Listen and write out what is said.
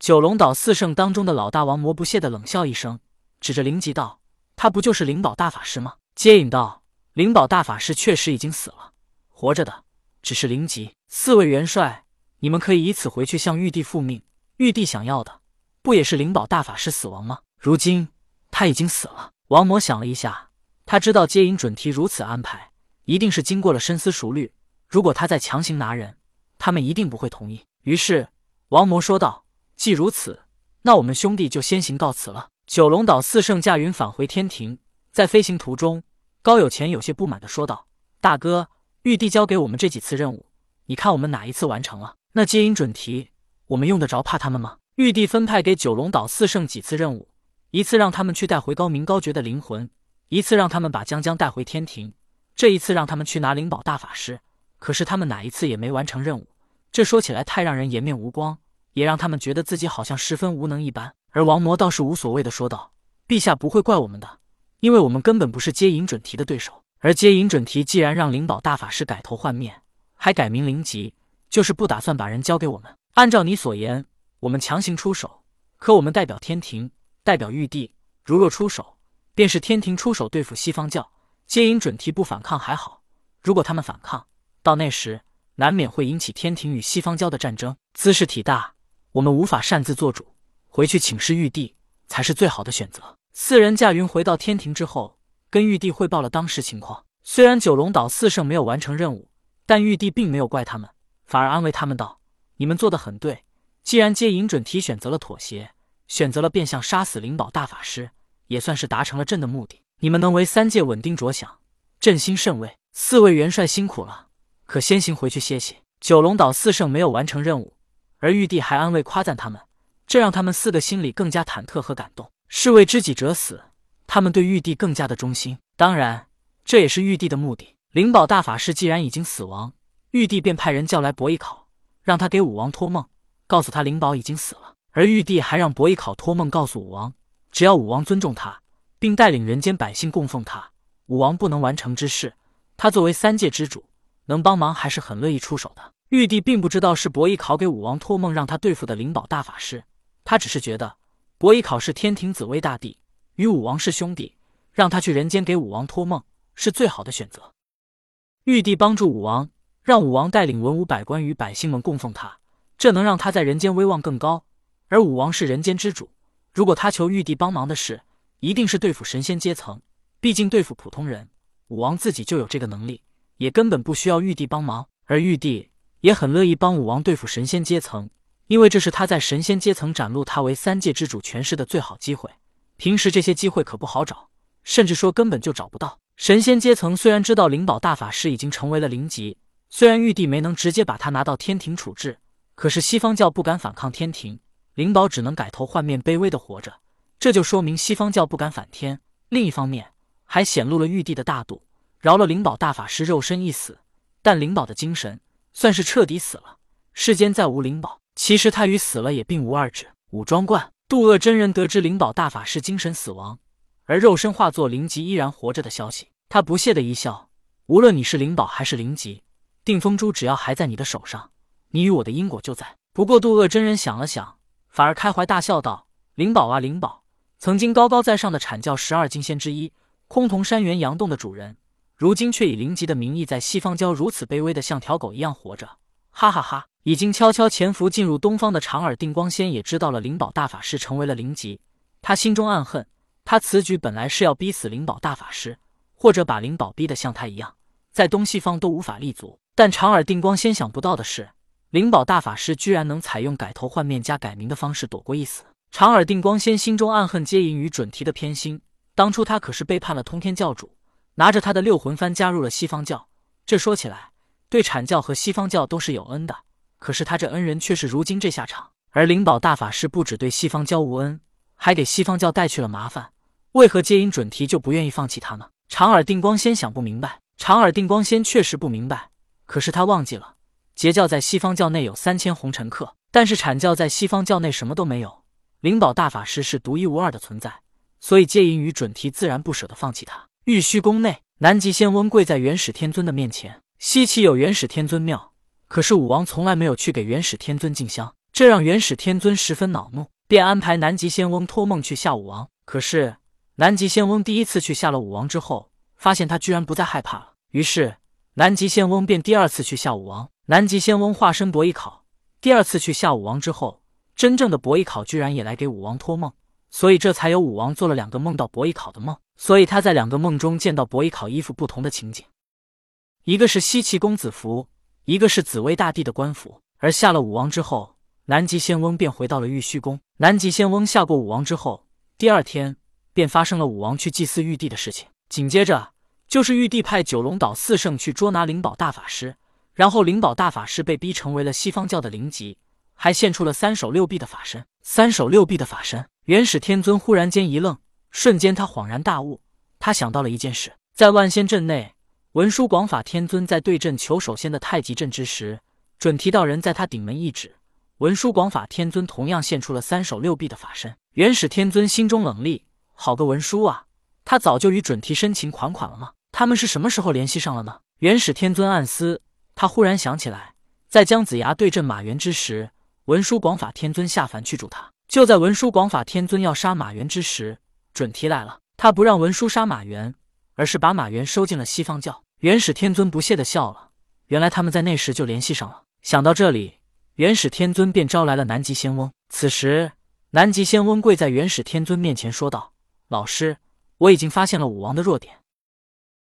九龙岛四圣当中的老大王魔不屑的冷笑一声，指着灵吉道：“他不就是灵宝大法师吗？”接引道：“灵宝大法师确实已经死了，活着的只是灵吉。四位元帅，你们可以以此回去向玉帝复命。玉帝想要的，不也是灵宝大法师死亡吗？如今他已经死了。”王魔想了一下，他知道接引准提如此安排，一定是经过了深思熟虑。如果他再强行拿人，他们一定不会同意。于是王魔说道：“既如此，那我们兄弟就先行告辞了。”九龙岛四圣驾云返回天庭，在飞行途中，高有钱有些不满的说道：“大哥，玉帝交给我们这几次任务，你看我们哪一次完成了？那接引准提，我们用得着怕他们吗？”玉帝分派给九龙岛四圣几次任务。一次让他们去带回高明高觉的灵魂，一次让他们把江江带回天庭，这一次让他们去拿灵宝大法师。可是他们哪一次也没完成任务，这说起来太让人颜面无光，也让他们觉得自己好像十分无能一般。而王魔倒是无所谓的说道：“陛下不会怪我们的，因为我们根本不是接引准提的对手。而接引准提既然让灵宝大法师改头换面，还改名灵吉，就是不打算把人交给我们。按照你所言，我们强行出手，可我们代表天庭。”代表玉帝，如若出手，便是天庭出手对付西方教。接引准提不反抗还好，如果他们反抗，到那时难免会引起天庭与西方教的战争，兹事体大，我们无法擅自做主，回去请示玉帝才是最好的选择。四人驾云回到天庭之后，跟玉帝汇报了当时情况。虽然九龙岛四圣没有完成任务，但玉帝并没有怪他们，反而安慰他们道：“你们做的很对，既然接引准提选择了妥协。”选择了变相杀死灵宝大法师，也算是达成了朕的目的。你们能为三界稳定着想，朕心甚慰。四位元帅辛苦了，可先行回去歇息。九龙岛四圣没有完成任务，而玉帝还安慰夸赞他们，这让他们四个心里更加忐忑和感动。是为知己者死，他们对玉帝更加的忠心。当然，这也是玉帝的目的。灵宝大法师既然已经死亡，玉帝便派人叫来伯邑考，让他给武王托梦，告诉他灵宝已经死了。而玉帝还让伯邑考托梦告诉武王，只要武王尊重他，并带领人间百姓供奉他，武王不能完成之事，他作为三界之主，能帮忙还是很乐意出手的。玉帝并不知道是伯邑考给武王托梦让他对付的灵宝大法师，他只是觉得伯邑考是天庭紫薇大帝，与武王是兄弟，让他去人间给武王托梦是最好的选择。玉帝帮助武王，让武王带领文武百官与百姓们供奉他，这能让他在人间威望更高。而武王是人间之主，如果他求玉帝帮忙的事，一定是对付神仙阶层。毕竟对付普通人，武王自己就有这个能力，也根本不需要玉帝帮忙。而玉帝也很乐意帮武王对付神仙阶层，因为这是他在神仙阶层展露他为三界之主权势的最好机会。平时这些机会可不好找，甚至说根本就找不到。神仙阶层虽然知道灵宝大法师已经成为了灵级，虽然玉帝没能直接把他拿到天庭处置，可是西方教不敢反抗天庭。灵宝只能改头换面，卑微的活着，这就说明西方教不敢反天。另一方面，还显露了玉帝的大度，饶了灵宝大法师肉身一死，但灵宝的精神算是彻底死了。世间再无灵宝，其实他与死了也并无二致。武庄观，渡恶真人得知灵宝大法师精神死亡，而肉身化作灵吉依然活着的消息，他不屑的一笑：“无论你是灵宝还是灵吉，定风珠只要还在你的手上，你与我的因果就在。”不过渡恶真人想了想。反而开怀大笑道：“灵宝啊，灵宝，曾经高高在上的阐教十二金仙之一，崆峒山元阳洞的主人，如今却以灵级的名义在西方教如此卑微的像条狗一样活着。哈哈哈！已经悄悄潜伏进入东方的长耳定光仙也知道了灵宝大法师成为了灵级，他心中暗恨。他此举本来是要逼死灵宝大法师，或者把灵宝逼得像他一样，在东西方都无法立足。但长耳定光仙想不到的是。”灵宝大法师居然能采用改头换面加改名的方式躲过一死，长耳定光仙心中暗恨接引与准提的偏心。当初他可是背叛了通天教主，拿着他的六魂幡加入了西方教。这说起来，对阐教和西方教都是有恩的。可是他这恩人却是如今这下场。而灵宝大法师不止对西方教无恩，还给西方教带去了麻烦。为何接引准提就不愿意放弃他呢？长耳定光仙想不明白。长耳定光仙确实不明白，可是他忘记了。截教在西方教内有三千红尘客，但是阐教在西方教内什么都没有。灵宝大法师是独一无二的存在，所以接引与准提自然不舍得放弃他。玉虚宫内，南极仙翁跪在元始天尊的面前。西岐有元始天尊庙，可是武王从来没有去给元始天尊敬香。这让元始天尊十分恼怒，便安排南极仙翁托梦去吓武王。可是南极仙翁第一次去吓了武王之后，发现他居然不再害怕了。于是南极仙翁便第二次去吓武王。南极仙翁化身伯邑考，第二次去吓武王之后，真正的伯邑考居然也来给武王托梦，所以这才有武王做了两个梦到伯邑考的梦。所以他在两个梦中见到伯邑考衣服不同的情景，一个是西岐公子服，一个是紫薇大帝的官服。而下了武王之后，南极仙翁便回到了玉虚宫。南极仙翁下过武王之后，第二天便发生了武王去祭祀玉帝的事情。紧接着就是玉帝派九龙岛四圣去捉拿灵宝大法师，然后灵宝大法师被逼成为了西方教的灵吉，还献出了三手六臂的法身。三手六臂的法身，元始天尊忽然间一愣。瞬间，他恍然大悟，他想到了一件事：在万仙阵内，文殊广法天尊在对阵求首仙的太极阵之时，准提道人在他顶门一指，文殊广法天尊同样现出了三手六臂的法身。元始天尊心中冷厉，好个文殊啊！他早就与准提深情款款了吗？他们是什么时候联系上了呢？元始天尊暗思，他忽然想起来，在姜子牙对阵马元之时，文殊广法天尊下凡去助他。就在文殊广法天尊要杀马元之时，准提来了，他不让文殊杀马元，而是把马元收进了西方教。元始天尊不屑的笑了，原来他们在那时就联系上了。想到这里，元始天尊便招来了南极仙翁。此时，南极仙翁跪在元始天尊面前说道：“老师，我已经发现了武王的弱点，